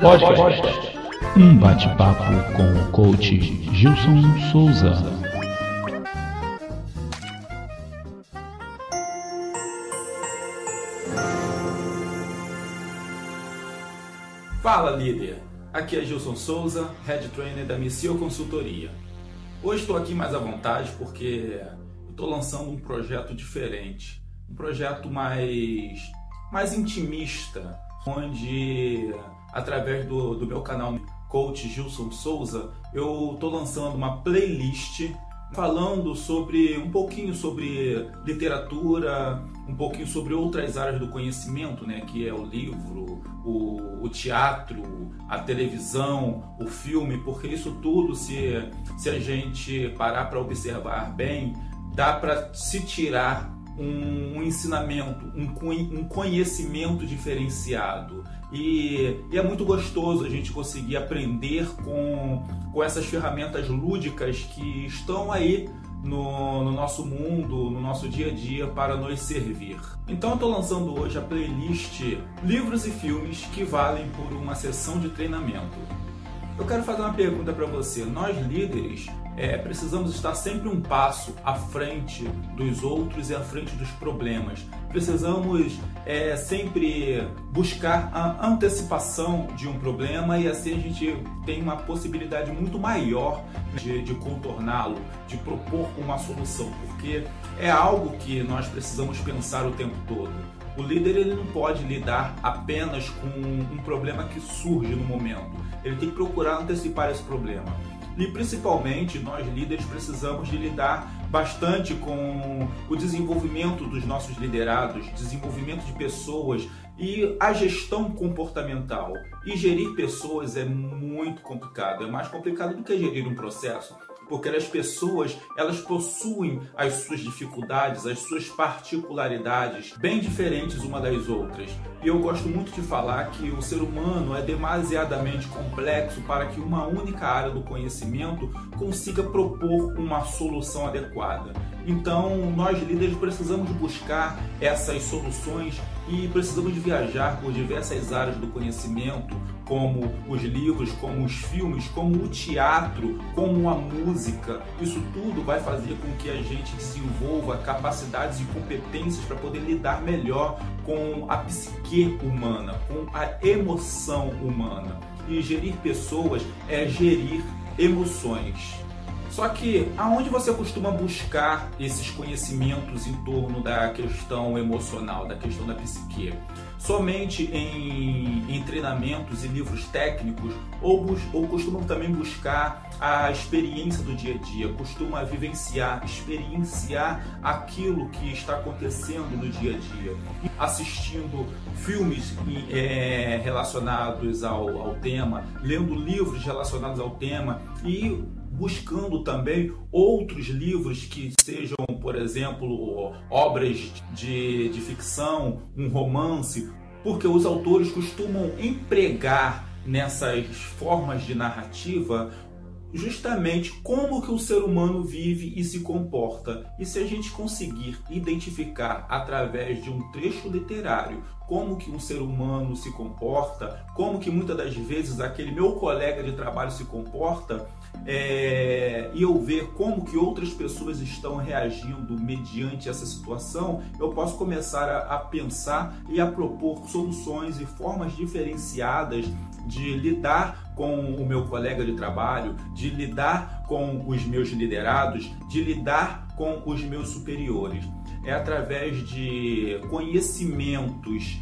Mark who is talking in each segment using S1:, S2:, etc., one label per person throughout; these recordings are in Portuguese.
S1: Podcast. Um bate-papo com o coach Gilson Souza.
S2: Fala líder, aqui é Gilson Souza, Head Trainer da Missio Consultoria. Hoje estou aqui mais à vontade porque estou lançando um projeto diferente, um projeto mais, mais intimista, onde através do, do meu canal Coach Gilson Souza, eu estou lançando uma playlist falando sobre um pouquinho sobre literatura, um pouquinho sobre outras áreas do conhecimento, né, que é o livro, o, o teatro, a televisão, o filme, porque isso tudo, se, se a gente parar para observar bem, dá para se tirar um, um ensinamento, um, um, conhecimento diferenciado. E, e, é muito gostoso a gente conseguir aprender com, com essas ferramentas lúdicas que estão aí no, no, nosso mundo, no nosso dia a dia para nos servir. Então eu estou lançando hoje a playlist Livros e Filmes que valem por uma sessão de treinamento. Eu quero fazer uma pergunta para você. Nós líderes é, precisamos estar sempre um passo à frente dos outros e à frente dos problemas. Precisamos é, sempre buscar a antecipação de um problema e assim a gente tem uma possibilidade muito maior de, de contorná-lo, de propor uma solução, porque é algo que nós precisamos pensar o tempo todo. O líder ele não pode lidar apenas com um problema que surge no momento. Ele tem que procurar antecipar esse problema. E principalmente nós líderes precisamos de lidar bastante com o desenvolvimento dos nossos liderados, desenvolvimento de pessoas e a gestão comportamental. E gerir pessoas é muito complicado, é mais complicado do que gerir um processo porque as pessoas elas possuem as suas dificuldades, as suas particularidades bem diferentes uma das outras. E eu gosto muito de falar que o ser humano é demasiadamente complexo para que uma única área do conhecimento consiga propor uma solução adequada. Então, nós líderes precisamos buscar essas soluções e precisamos viajar por diversas áreas do conhecimento, como os livros, como os filmes, como o teatro, como a música. Isso tudo vai fazer com que a gente desenvolva capacidades e competências para poder lidar melhor com a psique humana, com a emoção humana. E gerir pessoas é gerir emoções. Só que aonde você costuma buscar esses conhecimentos em torno da questão emocional, da questão da psique? Somente em, em treinamentos e livros técnicos? Ou, bus, ou costumam também buscar a experiência do dia a dia, costuma vivenciar, experienciar aquilo que está acontecendo no dia a dia, assistindo filmes é, relacionados ao, ao tema, lendo livros relacionados ao tema e buscando também outros livros que sejam, por exemplo, obras de, de ficção, um romance, porque os autores costumam empregar nessas formas de narrativa justamente como que o ser humano vive e se comporta. E se a gente conseguir identificar através de um trecho literário como que um ser humano se comporta, como que muitas das vezes aquele meu colega de trabalho se comporta, é, e eu ver como que outras pessoas estão reagindo mediante essa situação, eu posso começar a, a pensar e a propor soluções e formas diferenciadas de lidar com o meu colega de trabalho, de lidar com os meus liderados, de lidar com os meus superiores. É através de conhecimentos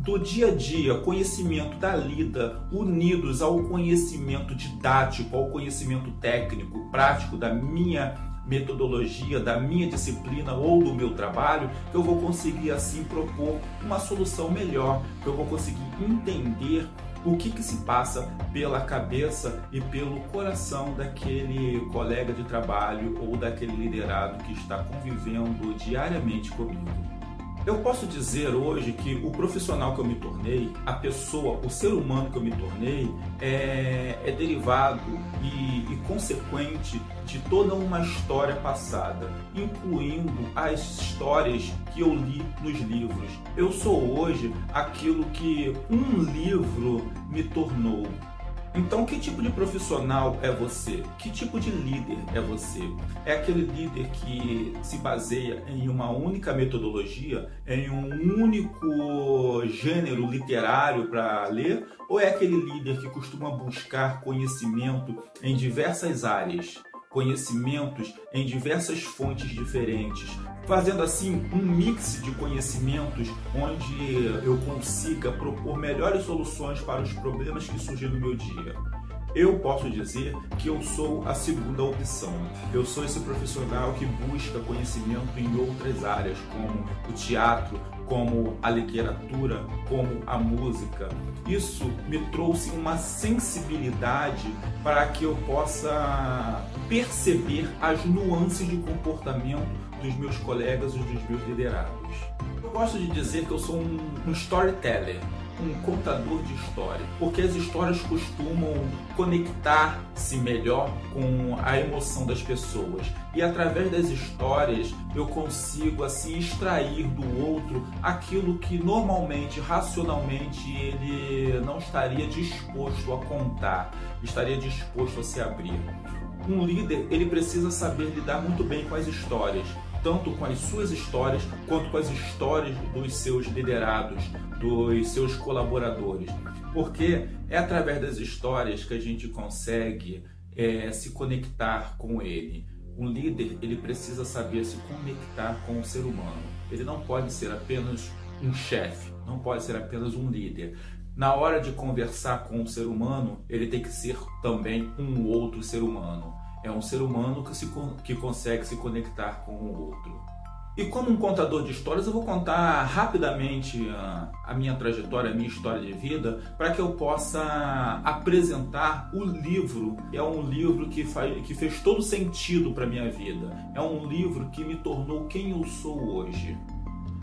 S2: do dia a dia, conhecimento da lida, unidos ao conhecimento didático, ao conhecimento técnico, prático da minha metodologia, da minha disciplina ou do meu trabalho, eu vou conseguir assim propor uma solução melhor, eu vou conseguir entender o que, que se passa pela cabeça e pelo coração daquele colega de trabalho ou daquele liderado que está convivendo diariamente comigo. Eu posso dizer hoje que o profissional que eu me tornei, a pessoa, o ser humano que eu me tornei, é, é derivado e, e, consequente de toda uma história passada, incluindo as histórias que eu li nos livros. Eu sou hoje aquilo que um livro me tornou. Então, que tipo de profissional é você? Que tipo de líder é você? É aquele líder que se baseia em uma única metodologia, em um único gênero literário para ler? Ou é aquele líder que costuma buscar conhecimento em diversas áreas? Conhecimentos em diversas fontes diferentes, fazendo assim um mix de conhecimentos onde eu consiga propor melhores soluções para os problemas que surgem no meu dia. Eu posso dizer que eu sou a segunda opção. Eu sou esse profissional que busca conhecimento em outras áreas, como o teatro, como a literatura, como a música. Isso me trouxe uma sensibilidade para que eu possa perceber as nuances de comportamento dos meus colegas e dos meus liderados. Eu gosto de dizer que eu sou um, um storyteller um contador de história, porque as histórias costumam conectar-se melhor com a emoção das pessoas. E através das histórias eu consigo assim extrair do outro aquilo que normalmente, racionalmente, ele não estaria disposto a contar, estaria disposto a se abrir. Um líder, ele precisa saber lidar muito bem com as histórias, tanto com as suas histórias quanto com as histórias dos seus liderados, dos seus colaboradores, porque é através das histórias que a gente consegue é, se conectar com ele. Um líder ele precisa saber se conectar com o ser humano. Ele não pode ser apenas um chefe, não pode ser apenas um líder. Na hora de conversar com o ser humano, ele tem que ser também um outro ser humano. É um ser humano que, se, que consegue se conectar com o outro. E como um contador de histórias, eu vou contar rapidamente a, a minha trajetória, a minha história de vida, para que eu possa apresentar o livro. É um livro que, faz, que fez todo sentido para minha vida. É um livro que me tornou quem eu sou hoje.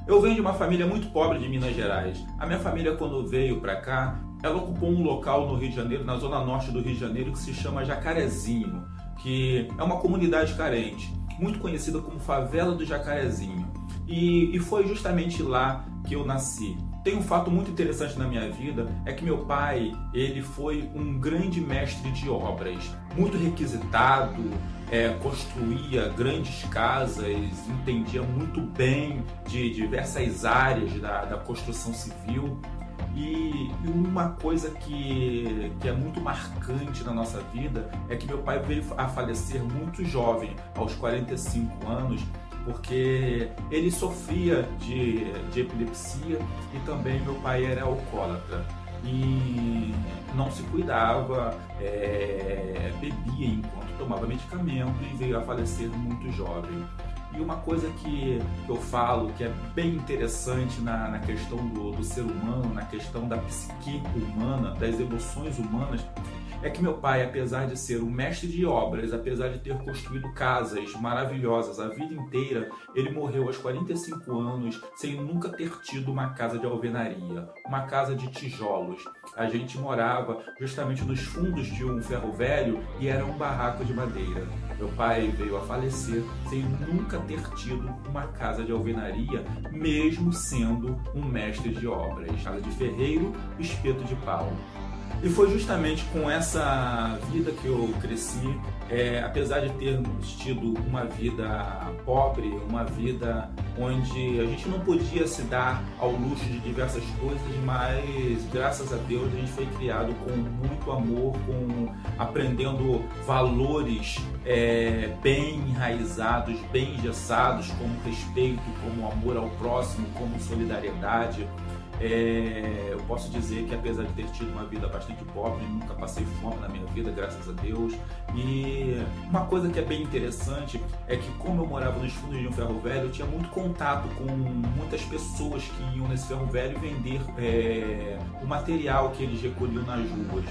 S2: Eu venho de uma família muito pobre de Minas Gerais. A minha família, quando veio para cá, ela ocupou um local no Rio de Janeiro, na zona norte do Rio de Janeiro, que se chama Jacarezinho que é uma comunidade carente, muito conhecida como Favela do Jacarezinho. E, e foi justamente lá que eu nasci. Tem um fato muito interessante na minha vida, é que meu pai, ele foi um grande mestre de obras, muito requisitado, é, construía grandes casas, entendia muito bem de diversas áreas da, da construção civil. E, e, uma coisa que, que é muito marcante na nossa vida é que meu pai veio a falecer muito jovem, aos 45 anos, porque ele sofria de, de epilepsia e também meu pai era alcoólatra. E não se cuidava, é, bebia enquanto tomava medicamento e veio a falecer muito jovem. E uma coisa que eu falo que é bem interessante na, na questão do, do ser humano, na questão da psique humana, das emoções humanas, é que meu pai, apesar de ser um mestre de obras, apesar de ter construído casas maravilhosas a vida inteira, ele morreu aos 45 anos sem nunca ter tido uma casa de alvenaria, uma casa de tijolos. A gente morava justamente nos fundos de um ferro velho e era um barraco de madeira. Meu pai veio a falecer sem nunca ter tido uma casa de alvenaria, mesmo sendo um mestre de obras. Casa de ferreiro, espeto de pau. E foi justamente com essa vida que eu cresci, é, apesar de termos tido uma vida pobre, uma vida onde a gente não podia se dar ao luxo de diversas coisas, mas graças a Deus a gente foi criado com muito amor, com aprendendo valores é, bem enraizados, bem engessados, como respeito, como amor ao próximo, como solidariedade. É, eu posso dizer que apesar de ter tido uma vida bastante pobre, nunca passei fome na minha vida, graças a Deus. E uma coisa que é bem interessante é que como eu morava nos fundos de um ferro velho, eu tinha muito com muitas pessoas que iam nesse ferro velho vender é, o material que eles recolhiam nas ruas.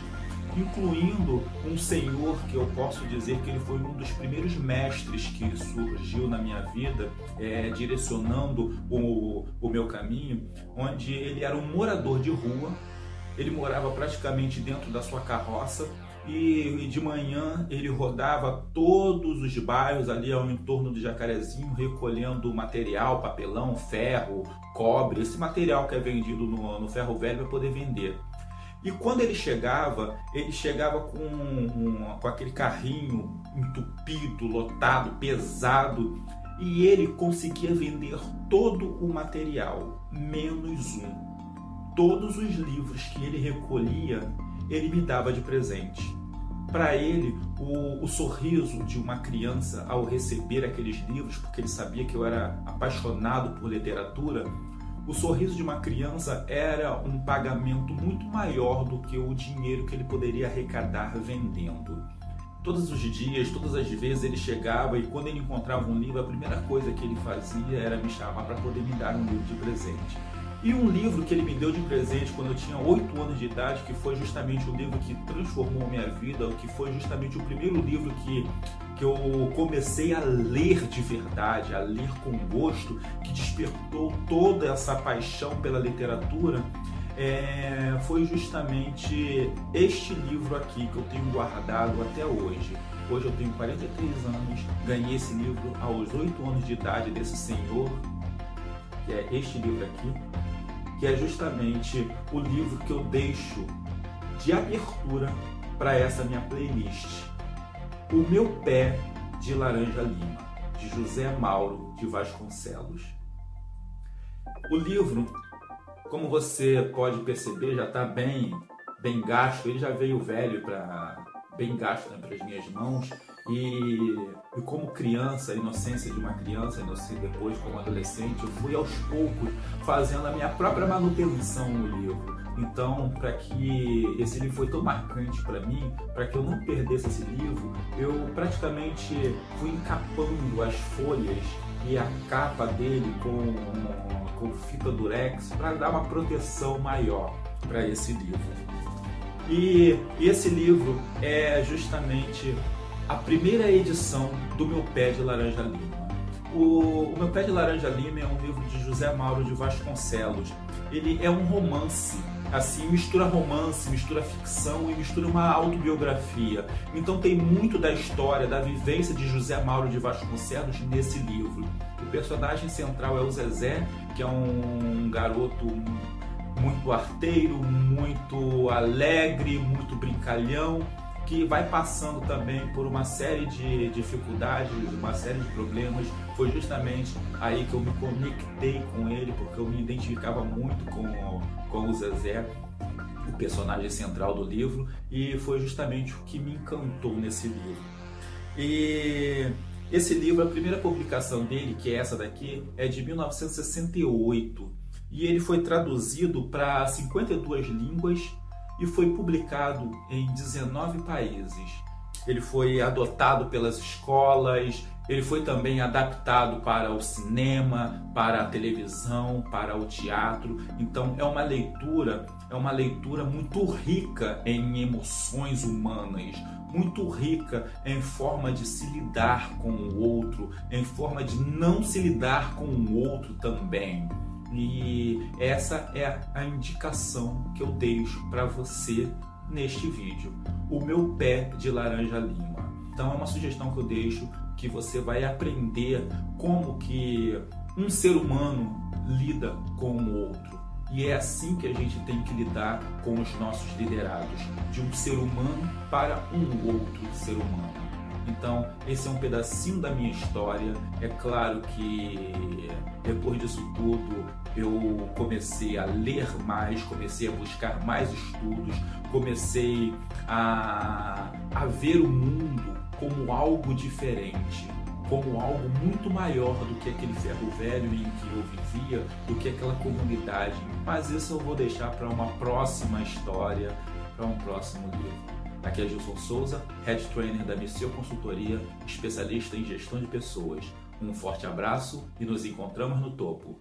S2: incluindo um senhor que eu posso dizer que ele foi um dos primeiros mestres que surgiu na minha vida, é, direcionando o, o meu caminho, onde ele era um morador de rua, ele morava praticamente dentro da sua carroça e de manhã ele rodava todos os bairros ali ao entorno do Jacarezinho, recolhendo material, papelão, ferro, cobre, esse material que é vendido no, no ferro velho para poder vender. E quando ele chegava, ele chegava com, um, com aquele carrinho entupido, lotado, pesado, e ele conseguia vender todo o material, menos um. Todos os livros que ele recolhia, ele me dava de presente. Para ele, o, o, sorriso de uma criança ao receber aqueles livros, porque ele sabia que eu era apaixonado por literatura, o sorriso de uma criança era um pagamento muito maior do que o dinheiro que ele poderia arrecadar vendendo. Todos os dias, todas as vezes ele chegava e quando ele encontrava um livro, a primeira coisa que ele fazia era me chamar para poder me dar um livro de presente. E um livro que ele me deu de presente quando eu tinha 8 anos de idade, que foi justamente o livro que transformou a minha vida, que foi justamente o primeiro livro que, que eu comecei a ler de verdade, a ler com gosto, que despertou toda essa paixão pela literatura, é, foi justamente este livro aqui que eu tenho guardado até hoje. Hoje eu tenho 43 anos, ganhei esse livro aos 8 anos de idade desse senhor, que é este livro aqui, que é justamente o livro que eu deixo de abertura para essa minha playlist. O Meu Pé de Laranja Lima, de José Mauro de Vasconcelos. O livro, como você pode perceber, já está bem, bem gasto, ele já veio velho para bem gasto né, para as minhas mãos e, e, como criança, a inocência de uma criança, depois como adolescente, eu fui aos poucos fazendo a minha própria manutenção no livro. Então, para que esse livro foi tão marcante para mim, para que eu não perdesse esse livro, eu praticamente fui encapando as folhas e a capa dele com, com fita durex para dar uma proteção maior para esse livro. E esse livro é justamente a primeira edição do Meu Pé de Laranja Lima. O, o, Meu Pé de Laranja Lima é um livro de José Mauro de Vasconcelos. Ele é um romance, assim, mistura romance, mistura ficção e mistura uma autobiografia. Então tem muito da história, da vivência de José Mauro de Vasconcelos nesse livro. O personagem central é o Zezé, que é um garoto muito arteiro, muito alegre, muito brincalhão, que vai passando também por uma série de dificuldades, uma série de problemas. Foi justamente aí que eu me conectei com ele, porque eu me identificava muito com, com o Zezé, o personagem central do livro, e foi justamente o que me encantou nesse livro. E esse livro, a primeira publicação dele, que é essa daqui, é de 1968 e ele foi traduzido para 52 línguas e foi publicado em 19 países. Ele foi adotado pelas escolas, ele foi também adaptado para o cinema, para a televisão, para o teatro. Então é uma leitura, é uma leitura muito rica em emoções humanas, muito rica em forma de se lidar com o outro, em forma de não se lidar com o outro também. E essa é a indicação que eu deixo para você neste vídeo. O meu pé de laranja lima. Então é uma sugestão que eu deixo que você vai aprender como que um ser humano lida com o outro. E é assim que a gente tem que lidar com os nossos liderados, de um ser humano para um outro ser humano. Então, esse é um pedacinho da minha história. É claro que depois disso tudo eu comecei a ler mais, comecei a buscar mais estudos, comecei a, a ver o mundo como algo diferente, como algo muito maior do que aquele ferro velho em que eu vivia, do que aquela comunidade. Mas isso eu vou deixar para uma próxima história, para um próximo livro. Aqui é Gilson Souza, Head Trainer da Missio Consultoria, especialista em gestão de pessoas. Um forte abraço e nos encontramos no topo.